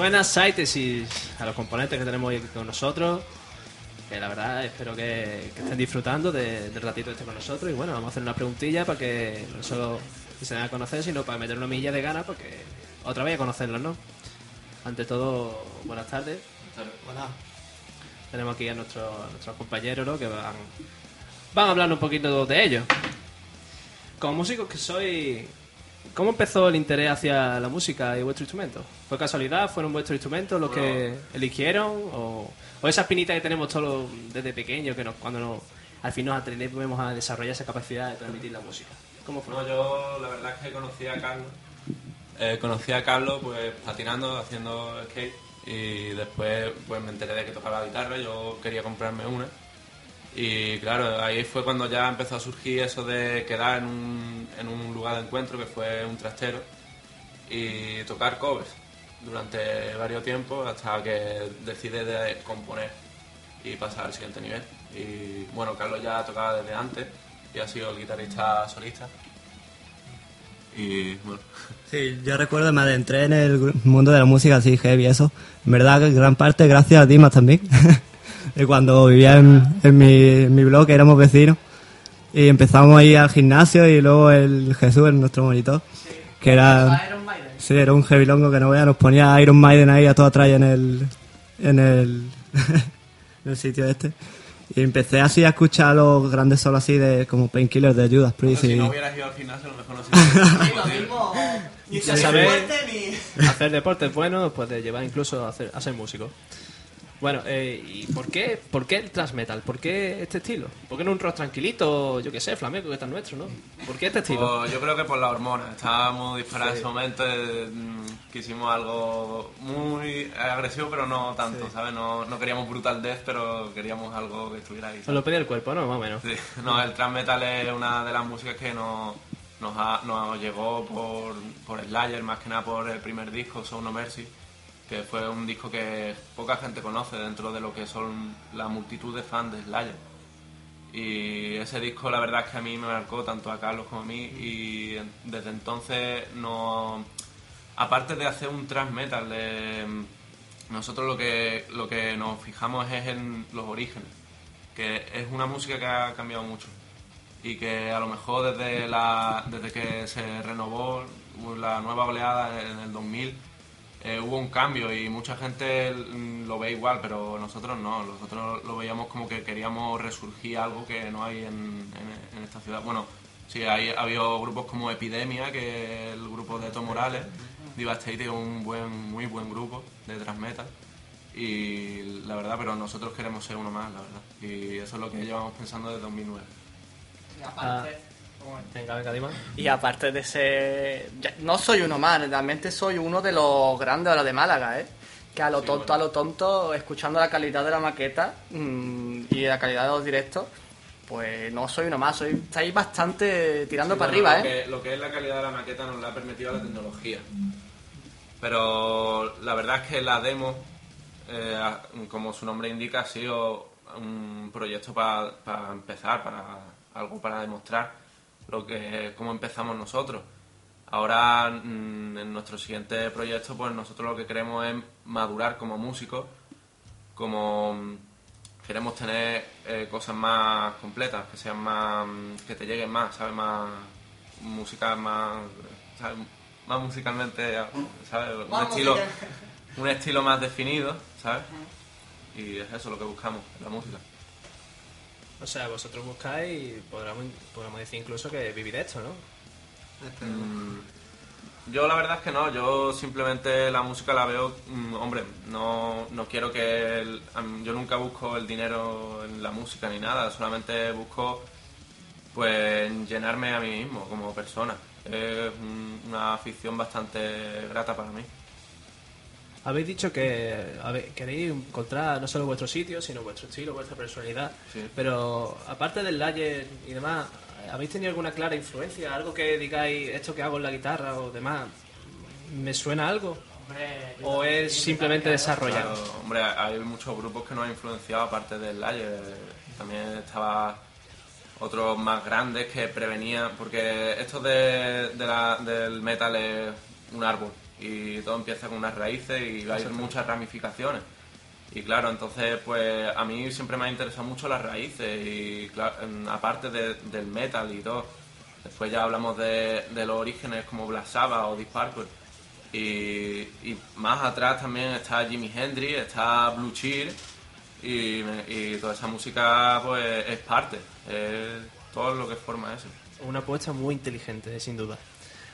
Suena Sitesis a los componentes que tenemos hoy con nosotros. Que la verdad espero que, que estén disfrutando de- del ratito este con nosotros. Y bueno, vamos a hacer una preguntilla para que no solo se den a conocer, sino para meter una milla de ganas, porque otra vez a conocerlos, ¿no? Ante todo, buenas tardes. Tenemos aquí a, nuestros a nuestros compañeros, ¿no? Que van, van a hablar un poquito de ellos. Como músicos que soy, ¿cómo empezó el interés hacia la música y vuestro instrumento? ¿Fue casualidad? ¿Fueron vuestros instrumentos los que eligieron? ¿O, o esa espinita que tenemos todos desde pequeños, que nos, cuando nos, al fin nos atrevemos a desarrollar esa capacidad de transmitir la música? ¿Cómo fue? No, yo la verdad es que conocí a Carlos. Eh, conocí a Carlos pues patinando, haciendo skate y después pues me enteré de que tocaba la guitarra, yo quería comprarme una y claro, ahí fue cuando ya empezó a surgir eso de quedar en un, en un lugar de encuentro que fue un trastero y tocar covers durante varios tiempos hasta que decidí de componer y pasar al siguiente nivel. Y bueno, Carlos ya tocaba desde antes y ha sido el guitarrista solista. Y bueno, Sí, yo recuerdo, me adentré en el mundo de la música así heavy, eso. En verdad, gran parte gracias a Dimas también. cuando vivía en, en mi, en mi blog, éramos vecinos. Y empezamos a ir al gimnasio y luego el Jesús, el nuestro monitor, que era... Sí, era un heavy longo que no vea, nos ponía Iron Maiden ahí a toda tralla en el, en el, en el sitio este. Y empecé así a escuchar los grandes solos así de como Painkillers de Judas Priest. si y- no hubieras ido al gimnasio, a lo mejor no se Ya sabéis, hacer deporte es bueno, pues de llevar incluso a, hacer, a ser músico. Bueno, eh, ¿y por qué, por qué el thrash metal? ¿Por qué este estilo? ¿Por qué no un rock tranquilito, yo qué sé, flamenco, que está nuestro, no? ¿Por qué este estilo? Pues yo creo que por la hormona. Estábamos disparados en ese momento. eh, mm, quisimos algo muy agresivo, pero no tanto, ¿sabes? No, no queríamos brutal death, pero queríamos algo que estuviera ahí. Os lo pedía el cuerpo, ¿no? Más o menos. Sí. No, el thrash metal es una de las músicas que nos, nos, ha- nos llegó por, por Slayer, más que nada por el primer disco, Sound No Mercy, que fue un disco que poca gente conoce dentro de lo que son la multitud de fans de Slayer. Y ese disco la verdad es que a mí me marcó tanto a Carlos como a mí y desde entonces no... Aparte de hacer un thrash metal, de- nosotros lo que, lo que nos fijamos es en los orígenes, que es una música que ha cambiado mucho y que a lo mejor desde, la, desde que se renovó la nueva oleada en el 2000 eh, hubo un cambio y mucha gente lo ve igual, pero nosotros no, nosotros lo veíamos como que queríamos resurgir algo que no hay en, en- en esta ciudad. Bueno, sí, hay, ha habido grupos como Epidemia, que es el grupo de Tom Morales, Devastate es un buen, muy buen grupo de thrash metal. Y la verdad, pero nosotros queremos ser uno más, la verdad, y eso es lo que llevamos pensando desde 2009. Ah, venga, venga, Dima. Y aparte de ser... no soy uno más, realmente soy uno de los grandes de los de Málaga, ¿eh? Que a lo tonto, a lo tonto, escuchando la calidad de la maqueta mm, y la calidad de los directos, pues no soy uno más, soy estáis bastante tirando Sí, para bueno, arriba, lo ¿eh? Que, lo que es la calidad de la maqueta nos la ha permitido la tecnología. Pero la verdad es que la demo, eh, como su nombre indica, ha sido un proyecto para, para empezar, para algo para demostrar lo que cómo empezamos nosotros. Ahora, mm, en nuestro siguiente proyecto, pues nosotros lo que queremos es madurar como músicos, como mm, queremos tener eh, cosas más completas, que sean más, mm, que te lleguen más, ¿sabes? Más música más, ¿sabes? Más musicalmente, ¿sabes? Un Más estilo, musical. un estilo más definido, ¿sabes? Y es eso lo que buscamos, la música. O sea, vosotros buscáis, podríamos, podríamos decir incluso que vivir de esto, ¿no? Mm, Yo la verdad es que no, yo simplemente la música la veo, mm, hombre, no, no quiero que... el- yo nunca busco el dinero en la música ni nada, solamente busco pues llenarme a mí mismo como persona. Es un- una afición bastante grata para mí. Habéis dicho que ver, queréis encontrar no solo vuestro sitio, sino vuestro estilo, vuestra personalidad. Sí. Pero aparte del layer y demás, ¿habéis tenido alguna clara influencia? ¿Algo que digáis, esto que hago en la guitarra o demás, me suena algo? ¿O es simplemente desarrollado? Claro, hombre, hay muchos grupos que nos han influenciado aparte del Layer. También estaba otros más grandes que prevenían, porque esto de, de la- del metal es un árbol y todo empieza con unas raíces y hay muchas ramificaciones. Y claro, entonces pues a mí siempre me ha interesado mucho las raíces y aparte de- del metal y todo. Después ya hablamos de, de los orígenes como Black Sabbath o Deep Purple. Y, y más atrás también está Jimi Hendrix, está Blue Cheer y, y toda esa música pues es parte, es todo lo que forma eso. Una apuesta muy inteligente, sin duda.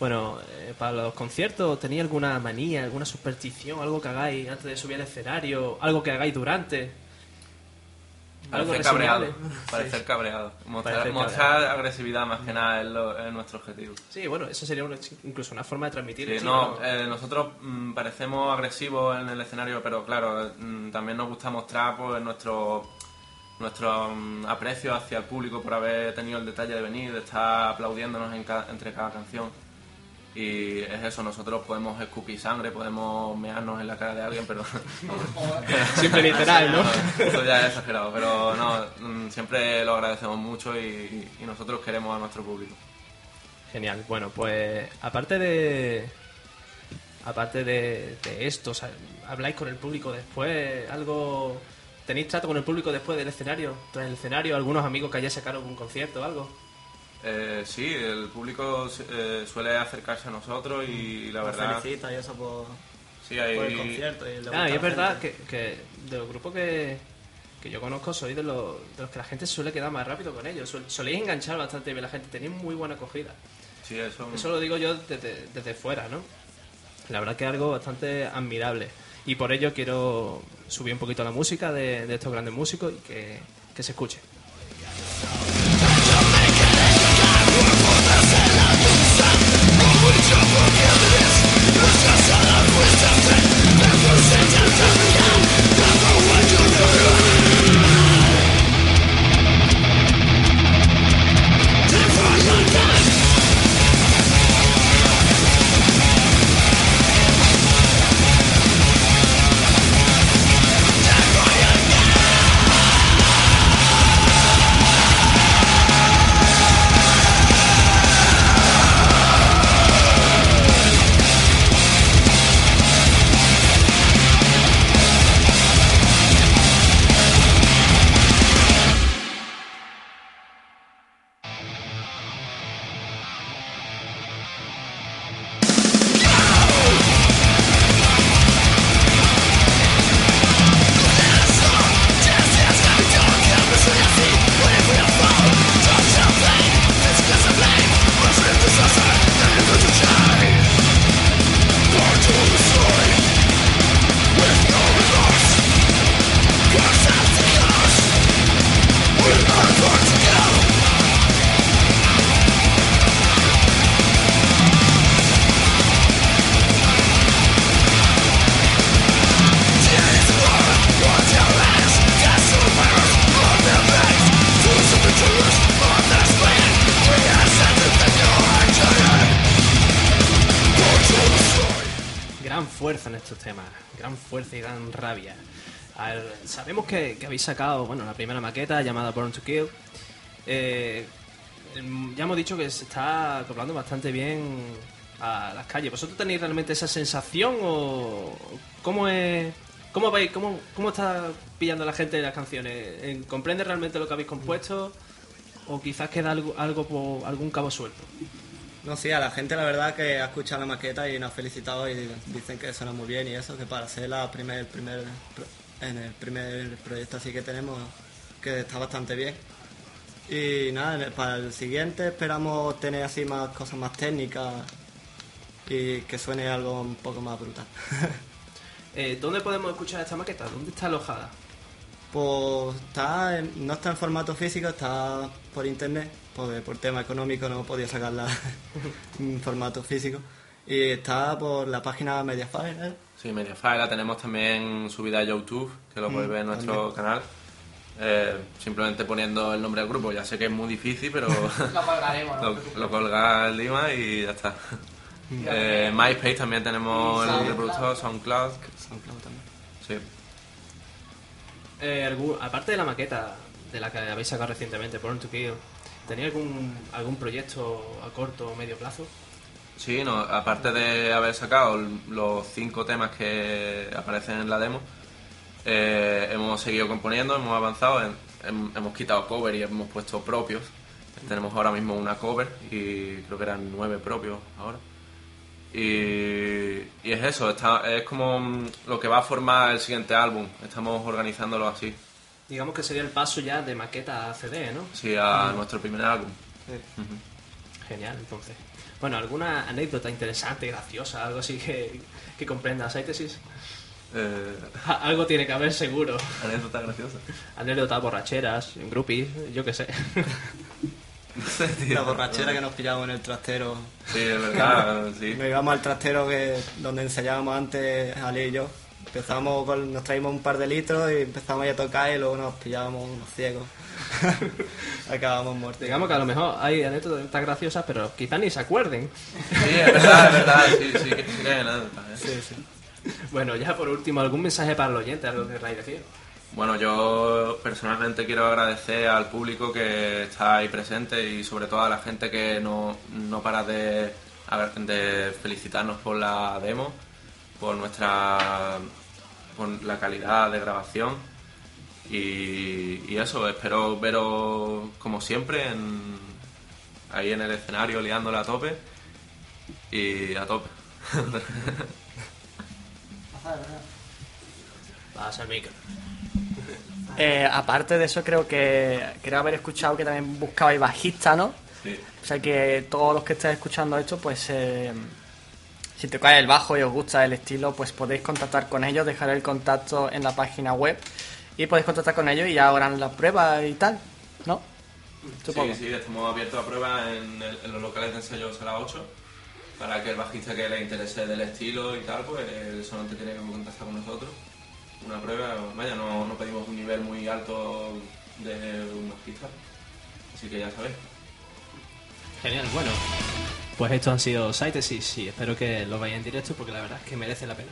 Bueno, eh, para los conciertos, ¿tenéis alguna manía, alguna superstición, algo que hagáis antes de subir al escenario, algo que hagáis durante? Algo Parecer cabreado, parecer cabreado, mostrar, Parecer mostrar agresividad más que nada es, lo- es nuestro objetivo. Sí, bueno, eso sería una- incluso una forma de transmitir. Sí, el no, eh, nosotros mm, parecemos agresivos en el escenario, pero claro, mm, también nos gusta mostrar pues, nuestro nuestro mm, aprecio hacia el público por haber tenido el detalle de venir, de estar aplaudiéndonos en ca- entre cada canción. Y es eso, nosotros podemos escupir sangre, podemos mearnos en la cara de alguien, pero... Siempre literal, ¿no? Eso ya es exagerado, pero no, mm, siempre lo agradecemos mucho y, y nosotros queremos a nuestro público. Genial. Bueno, pues aparte de aparte de, de esto, habláis con el público después, algo tenéis trato con el público después del escenario, tras el escenario, algunos amigos que hayáis sacado un concierto o algo. Eh, sí, el público eh, suele acercarse a nosotros y la verdad... felicita y eso por, Sí, hay... por el concierto. Y Ah, y es verdad que, que de los grupos que, que yo conozco sois de los, de los que la gente suele quedar más rápido con ellos. Sol- Soléis enganchar bastante bien a la gente, tenéis muy buena acogida. Sí, eso... Eso lo digo yo desde, desde fuera, ¿no? La verdad que es algo bastante admirable. Y por ello quiero subir un poquito la música de, de estos grandes músicos y que, que se escuche. Fuerza en estos temas, gran fuerza y gran rabia. Sabemos que, habéis sacado bueno, la primera maqueta llamada Born to Kill. Eh, em, ya hemos dicho que se está acoplando bastante bien a las calles. ¿Vosotros tenéis realmente esa sensación o cómo es... ¿Cómo veis? ¿Cómo, cómo está pillando la gente las canciones? ¿En- ¿Comprende realmente lo que habéis compuesto? ¿O quizás queda algo, algo algún cabo suelto? No, sí, a la gente la verdad que ha escuchado la maqueta y nos ha felicitado y dicen que suena muy bien y eso, que para ser la primer, primer, en el primer proyecto así que tenemos, que está bastante bien. Y nada, para el siguiente esperamos tener así más cosas más técnicas y que suene algo un poco más brutal. Eh, ¿Dónde podemos escuchar esta maqueta? ¿Dónde está alojada? Pues está en- no está en formato físico, está por internet, porque por tema económico no podía sacarla en formato físico. Y está por la página Mediafire, ¿eh? Sí, Mediafire la tenemos también subida a YouTube, que lo podéis ver en nuestro canal. Eh, simplemente poniendo el nombre del grupo, ya sé que es muy difícil, pero Lo colgaremos, ¿no? lo, lo colga Lima y ya está. Eh, MySpace también tenemos el reproductor, SoundCloud. SoundCloud también. Sí. Eh, aparte de la maqueta de la que habéis sacado recientemente, Born to Kill, ¿tenéis algún, algún proyecto a corto o medio plazo? Sí, no, aparte de haber sacado los cinco temas que aparecen en la demo, eh, hemos seguido componiendo, hemos avanzado, hemos quitado cover y hemos puesto propios. Tenemos ahora mismo una cover y creo que eran nueve propios ahora. Y, y es eso, está, es como mm, lo que va a formar el siguiente álbum. Estamos organizándolo así, Digamos que sería el paso ya de maqueta a CD, ¿no? sí, a nuestro primer álbum. Genial, entonces. Bueno, ¿alguna anécdota interesante, graciosa, algo así que, que comprenda Síntesis? Eh, Algo tiene que haber seguro. anécdota graciosa. Anécdotas borracheras, groupies, yo qué sé. No sé, tío. La borrachera que nos pillamos en el trastero. Sí, es verdad, sí. Nos íbamos al trastero que donde ensayábamos antes, Ali y yo. Empezamos con, nos traímos un par de litros y empezamos a tocar y luego nos pillábamos unos ciegos. Acabamos muertos. Digamos que a lo mejor hay anécdotas graciosas, pero quizás ni se acuerden. Sí, es verdad, es verdad, sí, sí, que, sí que hay anécdotas, ¿eh? Sí, sí. Bueno, ya por último, ¿algún mensaje para el oyente, algo que queráis decir? Bueno, yo personalmente quiero agradecer al público que está ahí presente y sobre todo a la gente que no, no para de, de felicitarnos por la demo, por nuestra por la calidad de grabación y, y eso, espero veros como siempre en, ahí en el escenario liándola a tope y a tope. Pasa el micro. Eh, aparte de eso, creo que creo haber escuchado que también buscabais bajista, ¿no? Sí. O sea que todos los que estáis escuchando esto, pues eh, si tocáis el bajo y os gusta el estilo, pues podéis contactar con ellos, dejar el contacto en la página web y podéis contactar con ellos y ya harán la prueba y tal, ¿no? Supongo. Sí, sí, estamos abiertos a pruebas en, los locales de ensayos a las 8 para que el bajista que le interese del estilo y tal, pues solamente tiene que contactar con nosotros. Una prueba, vaya, no, no pedimos un nivel muy alto de un bajista, así que ya sabéis. Genial, bueno. Pues estos han sido Síntesis y espero que lo veáis en directo porque la verdad es que merece la pena.